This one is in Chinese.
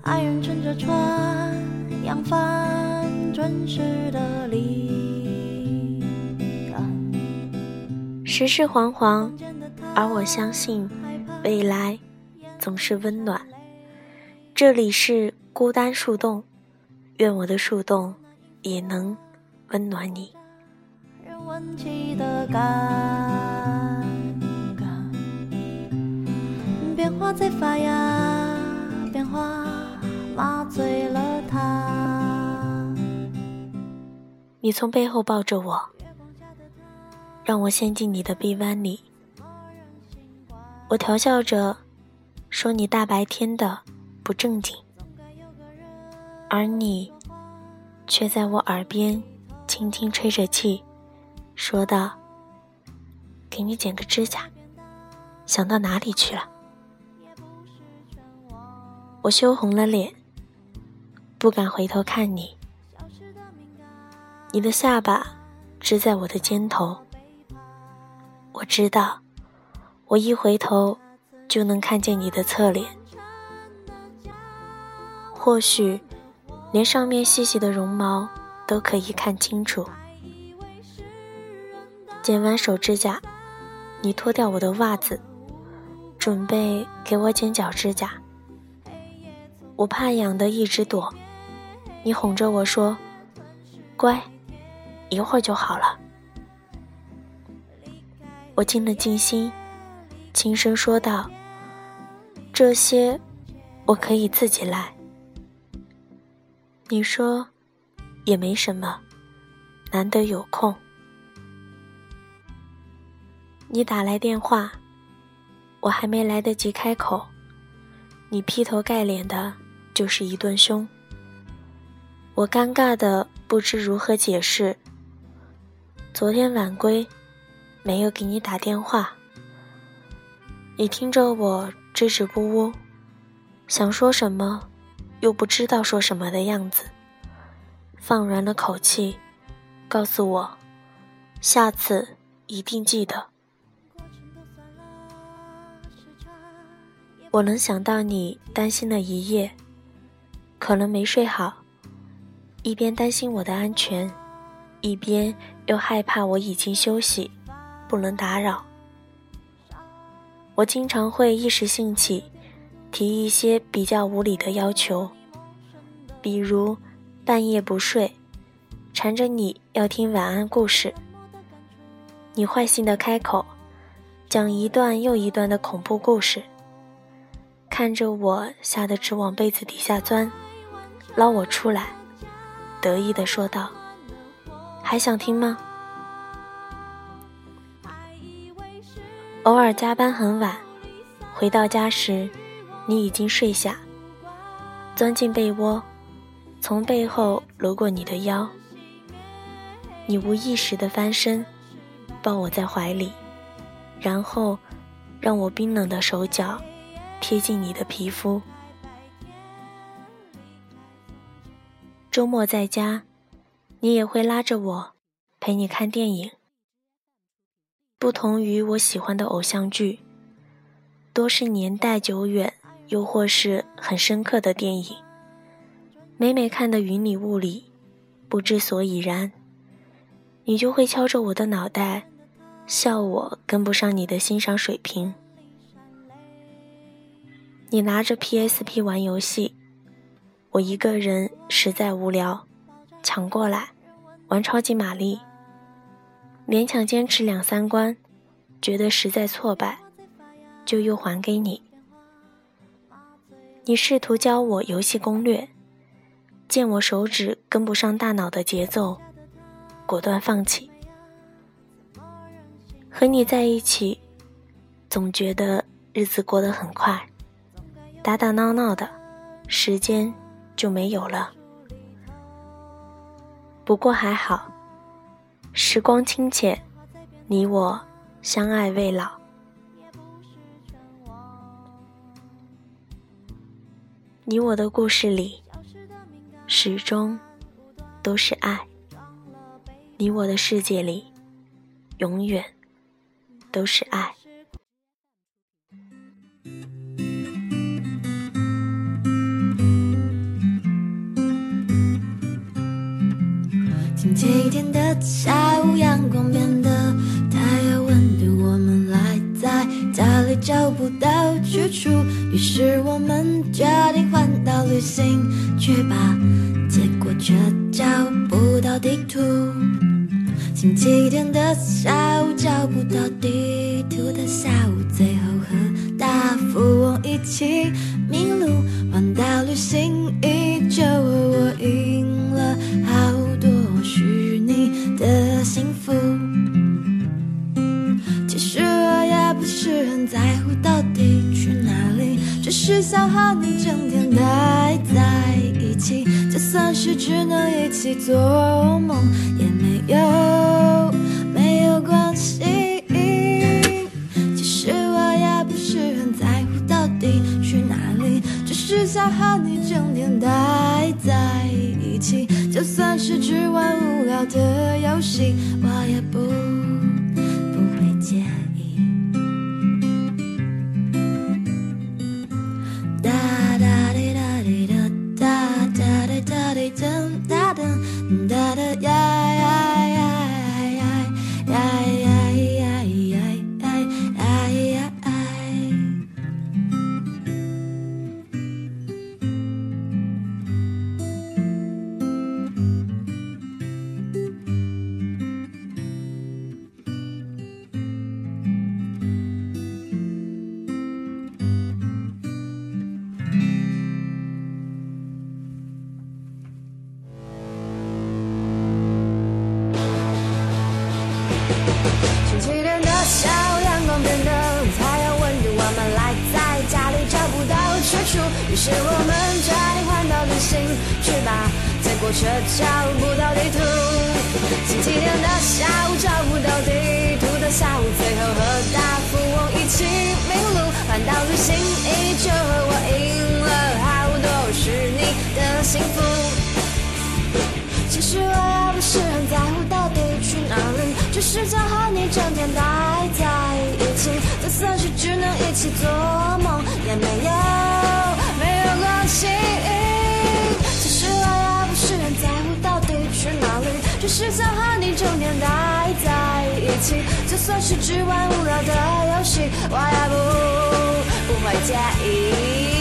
爱人乘着船，扬帆准时的离岸。世事惶惶，而我相信未来总是温暖。这里是孤单树洞，愿我的树洞也能温暖你。人闻起的感，变化在发芽，变化麻醉了他。你从背后抱着我，让我陷进你的臂弯里。我调笑着说：“你大白天的不正经。”而你却在我耳边轻轻吹着气，说道：“给你剪个指甲，想到哪里去了？”我羞红了脸，不敢回头看你。你的下巴支在我的肩头，我知道，我一回头就能看见你的侧脸。或许，连上面细细的绒毛都可以看清楚。剪完手指甲，你脱掉我的袜子，准备给我剪脚指甲。我怕痒的一直躲，你哄着我说：“乖，一会儿就好了。”我静了静心，轻声说道：“这些我可以自己来。”你说，也没什么，难得有空。你打来电话，我还没来得及开口，你劈头盖脸的。就是一顿凶，我尴尬的不知如何解释。昨天晚归，没有给你打电话。你听着我支支吾吾，想说什么，又不知道说什么的样子，放软了口气，告诉我，下次一定记得。我能想到你担心了一夜。可能没睡好，一边担心我的安全，一边又害怕我已经休息，不能打扰。我经常会一时兴起，提一些比较无理的要求，比如半夜不睡，缠着你要听晚安故事。你坏心的开口，讲一段又一段的恐怖故事，看着我吓得直往被子底下钻。捞我出来，得意的说道：“还想听吗？”偶尔加班很晚，回到家时，你已经睡下，钻进被窝，从背后搂过你的腰。你无意识的翻身，抱我在怀里，然后让我冰冷的手脚贴近你的皮肤。周末在家，你也会拉着我陪你看电影。不同于我喜欢的偶像剧，多是年代久远又或是很深刻的电影。每每看得云里雾里，不知所以然，你就会敲着我的脑袋，笑我跟不上你的欣赏水平。你拿着 PSP 玩游戏。我一个人实在无聊，抢过来玩超级玛丽，勉强坚持两三关，觉得实在挫败，就又还给你。你试图教我游戏攻略，见我手指跟不上大脑的节奏，果断放弃。和你在一起，总觉得日子过得很快，打打闹闹的，时间。就没有了。不过还好，时光清浅，你我相爱未老。你我的故事里，始终都是爱。你我的世界里，永远都是爱。星期天的下午，阳光变得太有温度，我们赖在家里找不到去处，于是我们决定换到旅行去吧，结果却找不到地图，星期天的下午，找不到地图的下午。在乎到底去哪里，只是想和你整天待在一起。就算是只能一起做梦，也没有没有关系。其实我也不是很在乎到底去哪里，只是想和你整天待在一起。就算是只玩无聊的游戏，我也于是我们决定环岛旅行去吧，结果却找不到地图。星期天的下午找不到地图的下午，最后和大富翁一起迷路，环岛旅行依旧和我赢了好多是你的幸福。其实我也不是很在乎到底去哪里，只是想和你整天待在一起。就算是只能一起做就算是只玩无聊的游戏我也不不会介意